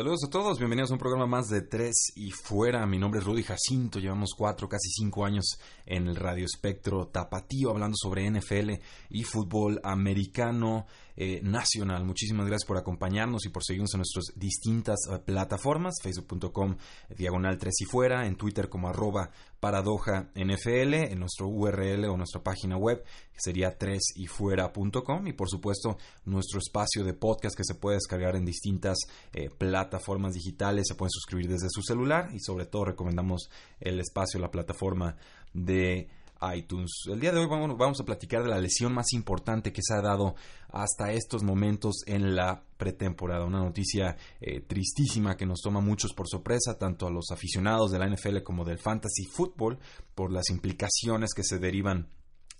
Saludos a todos, bienvenidos a un programa más de Tres y Fuera. Mi nombre es Rudy Jacinto, llevamos cuatro, casi cinco años en el Radio Espectro Tapatío hablando sobre NFL y fútbol americano eh, nacional. Muchísimas gracias por acompañarnos y por seguirnos en nuestras distintas eh, plataformas, facebook.com diagonal tres y fuera, en Twitter como arroba paradoja NFL, en nuestro URL o nuestra página web que sería tresyfuera.com y por supuesto nuestro espacio de podcast que se puede descargar en distintas eh, plataformas digitales, se pueden suscribir desde su celular y sobre todo recomendamos el espacio, la plataforma de iTunes. El día de hoy vamos, a platicar de la lesión más importante que se ha dado hasta estos momentos en la pretemporada. Una noticia eh, tristísima que nos toma muchos por sorpresa, tanto a los aficionados de la NFL como del fantasy football, por las implicaciones que se derivan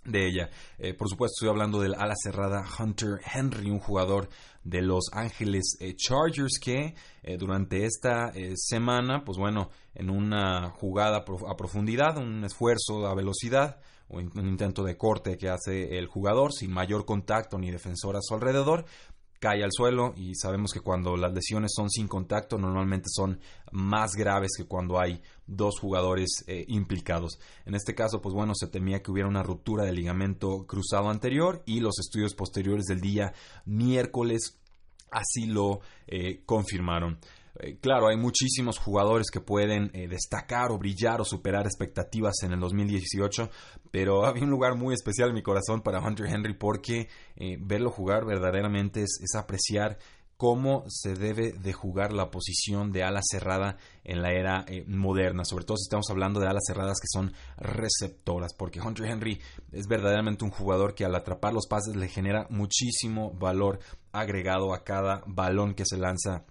de ella. Eh, por supuesto, estoy hablando del ala cerrada Hunter Henry, un jugador de Los Ángeles eh, Chargers que durante esta semana, pues bueno, en una jugada a profundidad, un esfuerzo a velocidad, o un intento de corte que hace el jugador sin mayor contacto ni defensor a su alrededor, cae al suelo y sabemos que cuando las lesiones son sin contacto normalmente son más graves que cuando hay dos jugadores eh, implicados. En este caso, pues bueno, se temía que hubiera una ruptura del ligamento cruzado anterior y los estudios posteriores del día miércoles así lo eh, confirmaron. Eh, claro, hay muchísimos jugadores que pueden eh, destacar o brillar o superar expectativas en el 2018, pero había un lugar muy especial en mi corazón para Hunter Henry porque eh, verlo jugar verdaderamente es, apreciar cómo se debe de jugar la posición de ala cerrada en la era moderna, sobre todo si estamos hablando de alas cerradas que son receptoras, porque Hunter Henry es verdaderamente un jugador que al atrapar los pases le genera muchísimo valor agregado a cada balón que se lanza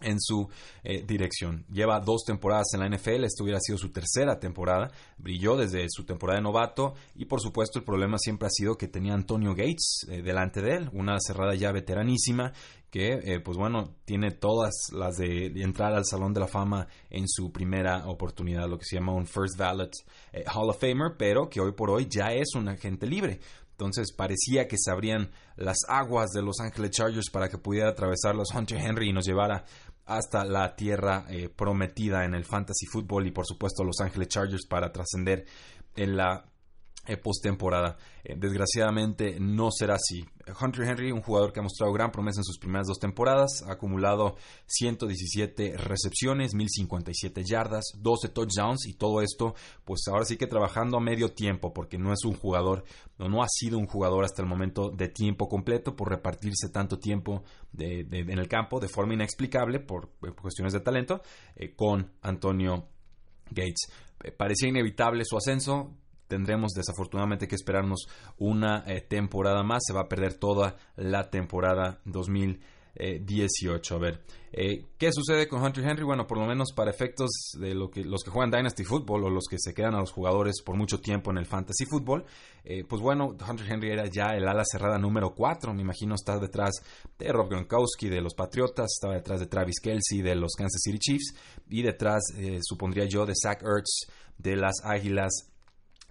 en su eh, dirección. Lleva dos temporadas en la NFL, esta hubiera sido su tercera temporada, brilló desde su temporada de novato y por supuesto el problema siempre ha sido que tenía Antonio Gates eh, delante de él, una cerrada ya veteranísima que eh, pues bueno tiene todas las de, entrar al Salón de la Fama en su primera oportunidad, lo que se llama un First Ballot Hall of Famer, pero que hoy por hoy ya es un agente libre. Entonces parecía que se abrían las aguas de Los Angeles Chargers para que pudiera atravesar los Hunter Henry y nos llevara hasta la tierra eh, prometida en el fantasy football y por supuesto Los Ángeles Chargers para trascender en la postemporada. Eh, desgraciadamente no será así. Hunter Henry, un jugador que ha mostrado gran promesa en sus primeras dos temporadas, ha acumulado 117 recepciones, 1057 yardas, 12 touchdowns y todo esto, pues ahora sí que trabajando a medio tiempo, porque no es un jugador, no, no ha sido un jugador hasta el momento de tiempo completo por repartirse tanto tiempo en el campo de forma inexplicable por, cuestiones de talento con Antonio Gates. parecía inevitable su ascenso, tendremos desafortunadamente que esperarnos una eh, temporada más. Se va a perder toda la temporada 2018. A ver, eh, ¿qué sucede con Hunter Henry? Bueno, por lo menos para efectos de lo que, los que juegan Dynasty Football o los que se quedan a los jugadores por mucho tiempo en el Fantasy Football, eh, pues bueno, Hunter Henry era ya el ala cerrada número 4. Me imagino está detrás de Rob Gronkowski de los Patriotas, estaba detrás de Travis Kelsey de los Kansas City Chiefs y detrás, supondría yo, de Zach Ertz de las Águilas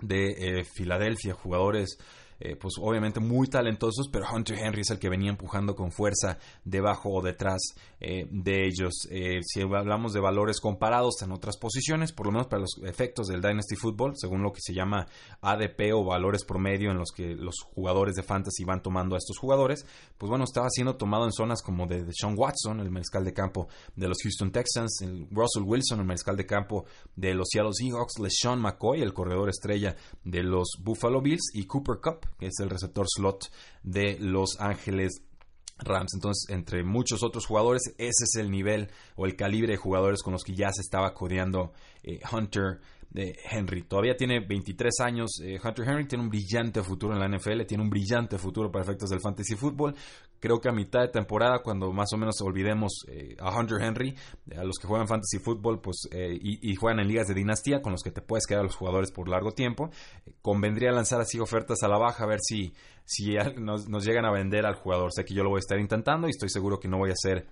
de eh, Filadelfia, jugadores eh, pues obviamente muy talentosos, pero Hunter Henry es el que venía empujando con fuerza debajo o detrás eh, de ellos. Eh, si hablamos de valores comparados en otras posiciones, por lo menos para los efectos del Dynasty Football, según lo que se llama ADP o valores promedio en los que los jugadores de fantasy van tomando a estos jugadores, pues bueno, estaba siendo tomado en zonas como de, Sean Watson, el mariscal de campo de los Houston Texans, el Russell Wilson, el mariscal de campo de los Seattle Seahawks, LeSean McCoy, el corredor estrella de los Buffalo Bills, y Cooper Cup, que es el receptor slot de Los Ángeles Rams. Entonces, entre muchos otros jugadores, ese es el nivel o el calibre de jugadores con los que ya se estaba codeando eh, Hunter de Henry. Todavía tiene 23 años. Eh, Hunter Henry tiene un brillante futuro en la NFL, tiene un brillante futuro para efectos del fantasy fútbol. Creo que a mitad de temporada, cuando más o menos olvidemos eh, a Hunter Henry, a los que juegan fantasy fútbol pues, y, juegan en ligas de dinastía, con los que te puedes quedar a los jugadores por largo tiempo, convendría lanzar así ofertas a la baja, a ver si, si nos, nos llegan a vender al jugador. Sé que yo lo voy a estar intentando y estoy seguro que no voy a ser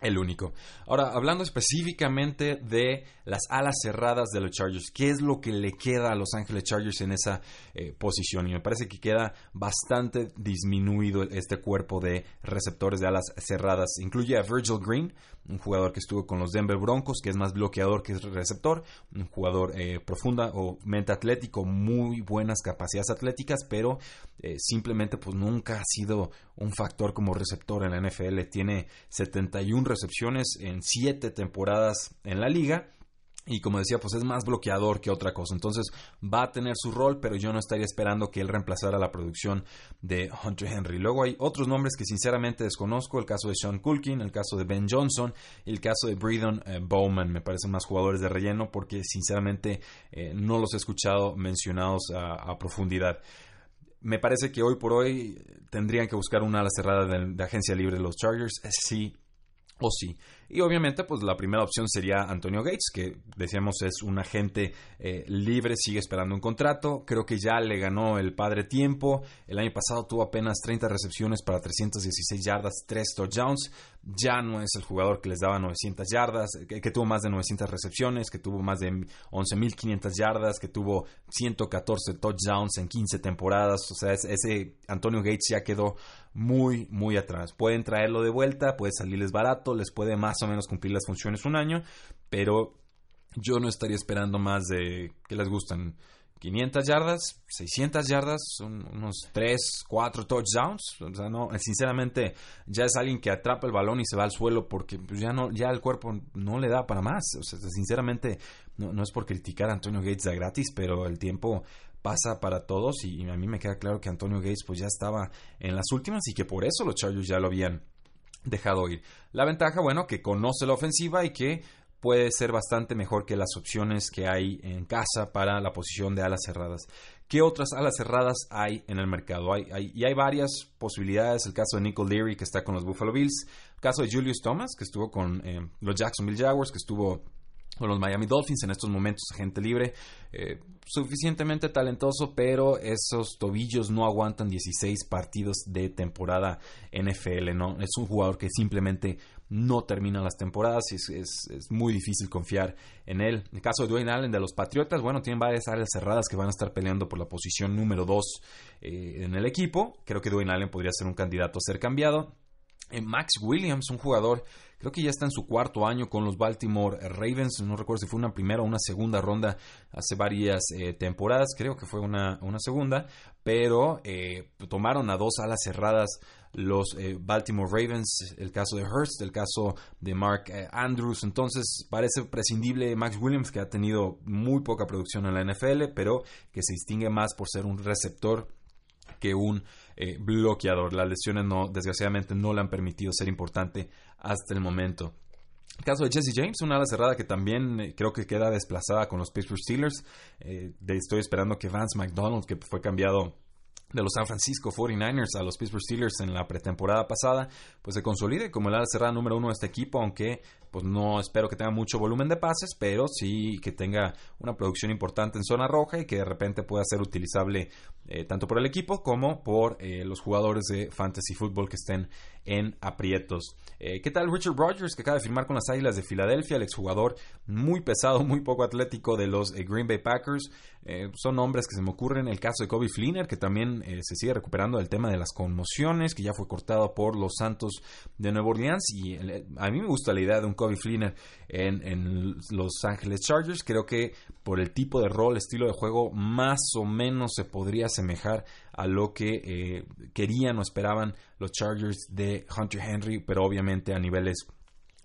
el único. Ahora, hablando específicamente de las alas cerradas de los Chargers, ¿qué es lo que le queda a Los Ángeles Chargers en esa eh, posición? Y me parece que queda bastante disminuido este cuerpo de receptores de alas cerradas. Incluye a Virgil Green, un jugador que estuvo con los Denver Broncos, que es más bloqueador que receptor, un jugador eh, profunda o mente atlético, muy buenas capacidades atléticas, pero eh, simplemente pues nunca ha sido un factor como receptor en la NFL. Tiene 71 recepciones en 7 temporadas en la liga y como decía, pues es más bloqueador que otra cosa. Entonces va a tener su rol, pero yo no estaría esperando que él reemplazara la producción de Hunter Henry. Luego hay otros nombres que sinceramente desconozco. El caso de Sean Culkin, el caso de Ben Johnson, el caso de Breedon eh, Bowman. Me parecen más jugadores de relleno porque sinceramente eh, no los he escuchado mencionados a, profundidad. Me parece que hoy por hoy tendrían que buscar una ala cerrada de, de agencia libre de los Chargers. Sí o sí. Y obviamente, pues la primera opción sería Antonio Gates, que decíamos es un agente eh, libre, sigue esperando un contrato. Creo que ya le ganó el padre tiempo. El año pasado tuvo apenas 30 recepciones para 316 yardas, 3 touchdowns. Ya no es el jugador que les daba 900 yardas, que, tuvo más de 900 recepciones, que tuvo más de 11.500 yardas, que tuvo 114 touchdowns en 15 temporadas. O sea, ese Antonio Gates ya quedó muy, muy atrás. Pueden traerlo de vuelta, puede salirles barato, les puede más o menos cumplir las funciones un año, pero yo no estaría esperando más de que les gustan 500 yardas, 600 yardas, son unos 3, 4 touchdowns. O sea, no, sinceramente, ya es alguien que atrapa el balón y se va al suelo porque pues, ya no, ya el cuerpo no le da para más. O sea, sinceramente, no, no es por criticar a Antonio Gates de gratis, pero el tiempo pasa para todos y, a mí me queda claro que Antonio Gates pues ya estaba en las últimas y que por eso los Chargers ya lo habían dejado ir. La ventaja, bueno, que conoce la ofensiva y que puede ser bastante mejor que las opciones que hay en casa para la posición de alas cerradas. ¿Qué otras alas cerradas hay en el mercado? Hay, y hay varias posibilidades. El caso de Nicole Leary, que está con los Buffalo Bills. El caso de Julius Thomas, que estuvo con eh, los Jacksonville Jaguars, que estuvo con los Miami Dolphins en estos momentos gente libre eh, suficientemente talentoso pero esos tobillos no aguantan 16 partidos de temporada NFL no es un jugador que simplemente no termina las temporadas y es, muy difícil confiar en él en el caso de Dwayne Allen de los Patriotas bueno tienen varias áreas cerradas que van a estar peleando por la posición número 2 eh, en el equipo creo que Dwayne Allen podría ser un candidato a ser cambiado eh, Max Williams, un jugador Creo que ya está en su cuarto año con los Baltimore Ravens. No recuerdo si fue una primera o una segunda ronda hace varias eh, temporadas. Creo que fue una, una segunda. Pero tomaron a dos alas cerradas los eh, Baltimore Ravens. El caso de Hurst, el caso de Mark Andrews. Entonces parece prescindible Max Williams, que ha tenido muy poca producción en la NFL, pero que se distingue más por ser un receptor que un eh, bloqueador. Las lesiones no, desgraciadamente no le han permitido ser importante hasta el momento. El caso de Jesse James, una ala cerrada que también eh, creo que queda desplazada con los Pittsburgh Steelers. Eh, estoy esperando que Vance McDonald, que fue cambiado de los San Francisco 49ers a los Pittsburgh Steelers en la pretemporada pasada, pues se consolide como el ala cerrada número uno de este equipo, aunque pues no espero que tenga mucho volumen de pases, pero sí que tenga una producción importante en zona roja y que de repente pueda ser utilizable eh, tanto por el equipo como por eh, los jugadores de fantasy football que estén en aprietos. Eh, ¿Qué tal Richard Rogers que acaba de firmar con las Águilas de Filadelfia, el exjugador muy pesado, muy poco atlético de los Green Bay Packers? son nombres que se me ocurren. El caso de Kobe Fleener que también se sigue recuperando del tema de las conmociones, que ya fue cortado por los Santos de Nueva Orleans y a mí me gusta la idea de un Kobe Fleener en, Los Ángeles Chargers. Creo que por el tipo de rol, estilo de juego, más o menos se podría asemejar a lo que eh, querían o esperaban los Chargers de Hunter Henry, pero obviamente a niveles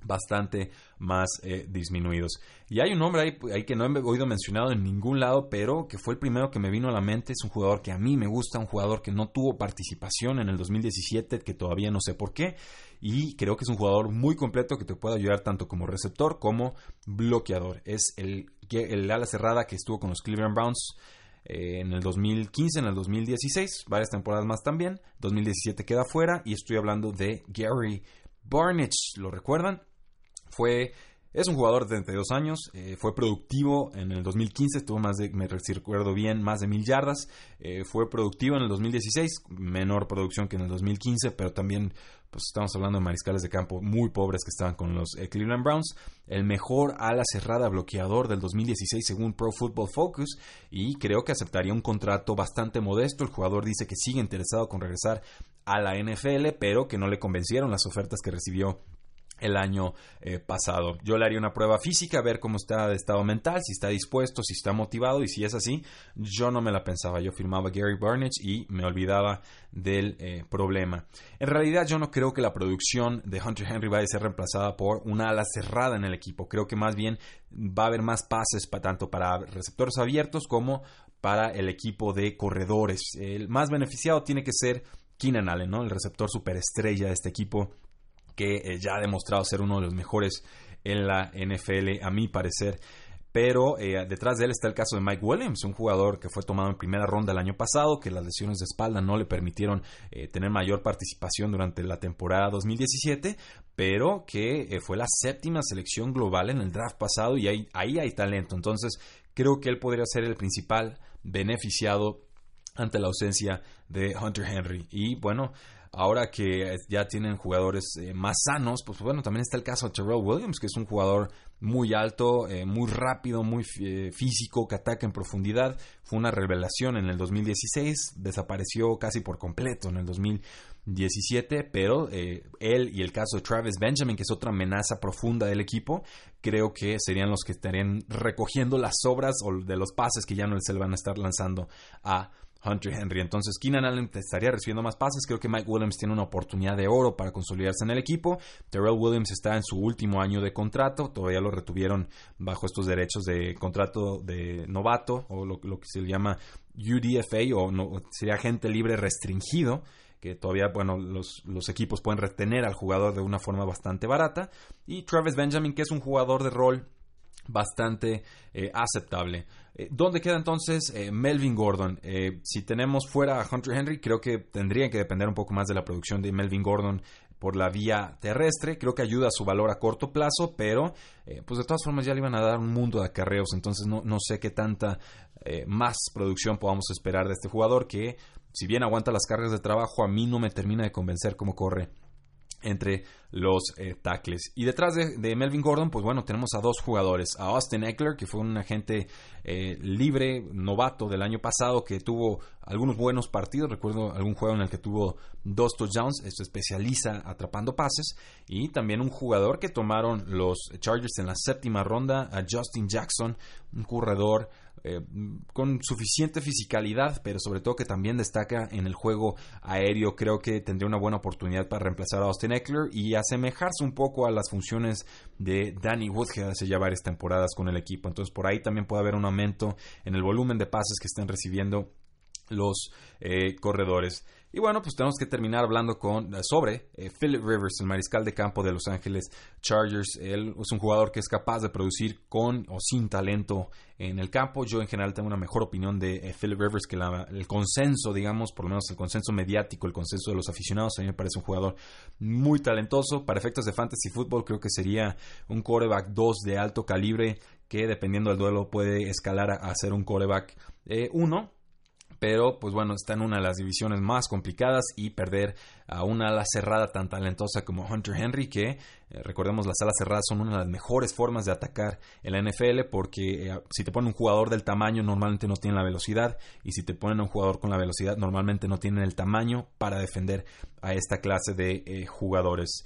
bastante más eh, disminuidos. Y hay un nombre ahí, que no he oído mencionado en ningún lado, pero que fue el primero que me vino a la mente. Es un jugador que a mí me gusta, un jugador que no tuvo participación en el 2017, que todavía no sé por qué. Y creo que es un jugador muy completo que te puede ayudar tanto como receptor como bloqueador. Es el el ala cerrada que estuvo con los Cleveland Browns eh, en el 2015, en el 2016, varias temporadas más también. 2017 queda fuera y estoy hablando de Gary Barnage. ¿Lo recuerdan? Fue es un jugador de 32 años, eh, fue productivo en el 2015, tuvo más de, me recuerdo bien, más de mil yardas. Eh, fue productivo en el 2016, menor producción que en el 2015, pero también pues estamos hablando de mariscales de campo muy pobres que estaban con los eh, Cleveland Browns. El mejor ala cerrada bloqueador del 2016 según Pro Football Focus y creo que aceptaría un contrato bastante modesto. El jugador dice que sigue interesado con regresar a la NFL, pero que no le convencieron las ofertas que recibió el año eh, pasado. Yo le haría una prueba física, ver cómo está de estado mental, si está dispuesto, si está motivado y si es así, yo no me la pensaba. Yo firmaba Gary Barnage y me olvidaba del eh, problema. En realidad yo no creo que la producción de Hunter Henry vaya a ser reemplazada por una ala cerrada en el equipo. Creo que más bien va a haber más pases para, tanto para receptores abiertos como para el equipo de corredores. El más beneficiado tiene que ser Keenan Allen, ¿no? el receptor superestrella de este equipo que eh, ya ha demostrado ser uno de los mejores en la NFL, a mi parecer. Pero eh, detrás de él está el caso de Mike Williams, un jugador que fue tomado en primera ronda el año pasado, que las lesiones de espalda no le permitieron eh, tener mayor participación durante la temporada 2017, pero que fue la séptima selección global en el draft pasado y ahí, ahí hay talento. Entonces creo que él podría ser el principal beneficiado ante la ausencia de Hunter Henry. Y bueno, ahora que ya tienen jugadores eh, más sanos, pues bueno, también está el caso de Terrell Williams, que es un jugador muy alto, eh, muy rápido, muy eh, físico, que ataca en profundidad. Fue una revelación en el 2016, desapareció casi por completo en el 2017, pero él y el caso de Travis Benjamin, que es otra amenaza profunda del equipo, creo que serían los que estarían recogiendo las obras o de los pases que ya no se le van a estar lanzando a Hunter Henry. Entonces, Keenan Allen estaría recibiendo más pases. Creo que Mike Williams tiene una oportunidad de oro para consolidarse en el equipo. Terrell Williams está en su último año de contrato. Todavía lo retuvieron bajo estos derechos de contrato de novato o lo, que se llama UDFA o no, sería agente libre restringido que todavía, bueno, los, los, equipos pueden retener al jugador de una forma bastante barata. Y Travis Benjamin, que es un jugador de rol bastante eh, aceptable. Eh, ¿Dónde queda entonces eh, Melvin Gordon? si tenemos fuera a Hunter Henry, creo que tendría que depender un poco más de la producción de Melvin Gordon por la vía terrestre. Creo que ayuda a su valor a corto plazo, pero pues de todas formas ya le iban a dar un mundo de acarreos, entonces no, no sé qué tanta más producción podamos esperar de este jugador que si bien aguanta las cargas de trabajo, a mí no me termina de convencer cómo corre entre los eh, tackles. Y detrás de, Melvin Gordon, pues bueno, tenemos a dos jugadores. A Austin Eckler, que fue un agente eh, libre, novato del año pasado, que tuvo algunos buenos partidos. Recuerdo algún juego en el que tuvo dos touchdowns. Se especializa atrapando pases. Y también un jugador que tomaron los Chargers en la séptima ronda, a Justin Jackson, un corredor eh, con suficiente fisicalidad, pero sobre todo que también destaca en el juego aéreo. Creo que tendría una buena oportunidad para reemplazar a Austin Eckler y asemejarse un poco a las funciones de Danny Woodhead hace ya varias temporadas con el equipo. Entonces por ahí también puede haber un aumento en el volumen de pases que estén recibiendo los eh, corredores. Y bueno, pues tenemos que terminar hablando con, eh, sobre eh, Philip Rivers, el mariscal de campo de Los Ángeles Chargers. Él es un jugador que es capaz de producir con o sin talento en el campo. Yo en general tengo una mejor opinión de eh, Philip Rivers que el consenso, digamos, por lo menos el consenso mediático, el consenso de los aficionados. A mí me parece un jugador muy talentoso. Para efectos de fantasy football creo que sería un coreback 2 de alto calibre que dependiendo del duelo puede escalar a, ser un coreback 1 pero pues bueno, está en una de las divisiones más complicadas y perder a una ala cerrada tan talentosa como Hunter Henry, que eh, recordemos las alas cerradas son una de las mejores formas de atacar en la NFL porque eh, si te ponen un jugador del tamaño normalmente no tienen la velocidad y si te ponen un jugador con la velocidad normalmente no tienen el tamaño para defender a esta clase de eh, jugadores.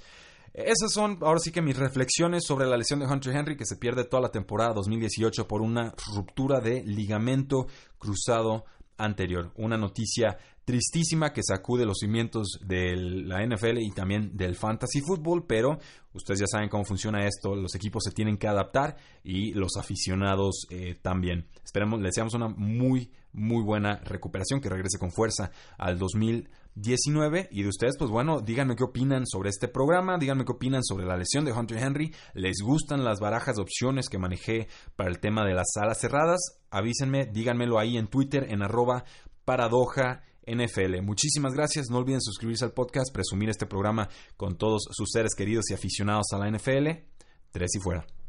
Esas son ahora sí que mis reflexiones sobre la lesión de Hunter Henry que se pierde toda la temporada 2018 por una ruptura de ligamento cruzado anterior. Una noticia tristísima que sacude los cimientos de la NFL y también del fantasy football, pero ustedes ya saben cómo funciona esto, los equipos se tienen que adaptar y los aficionados eh, también. Esperemos, le deseamos una muy, muy buena recuperación, que regrese con fuerza al 2020 19 y de ustedes, pues bueno, díganme qué opinan sobre este programa, díganme qué opinan sobre la lesión de Hunter Henry, les gustan las barajas de opciones que manejé para el tema de las salas cerradas, avísenme, díganmelo ahí en Twitter en arroba paradoja NFL. Muchísimas gracias, no olviden suscribirse al podcast, presumir este programa con todos sus seres queridos y aficionados a la NFL. Tres y fuera.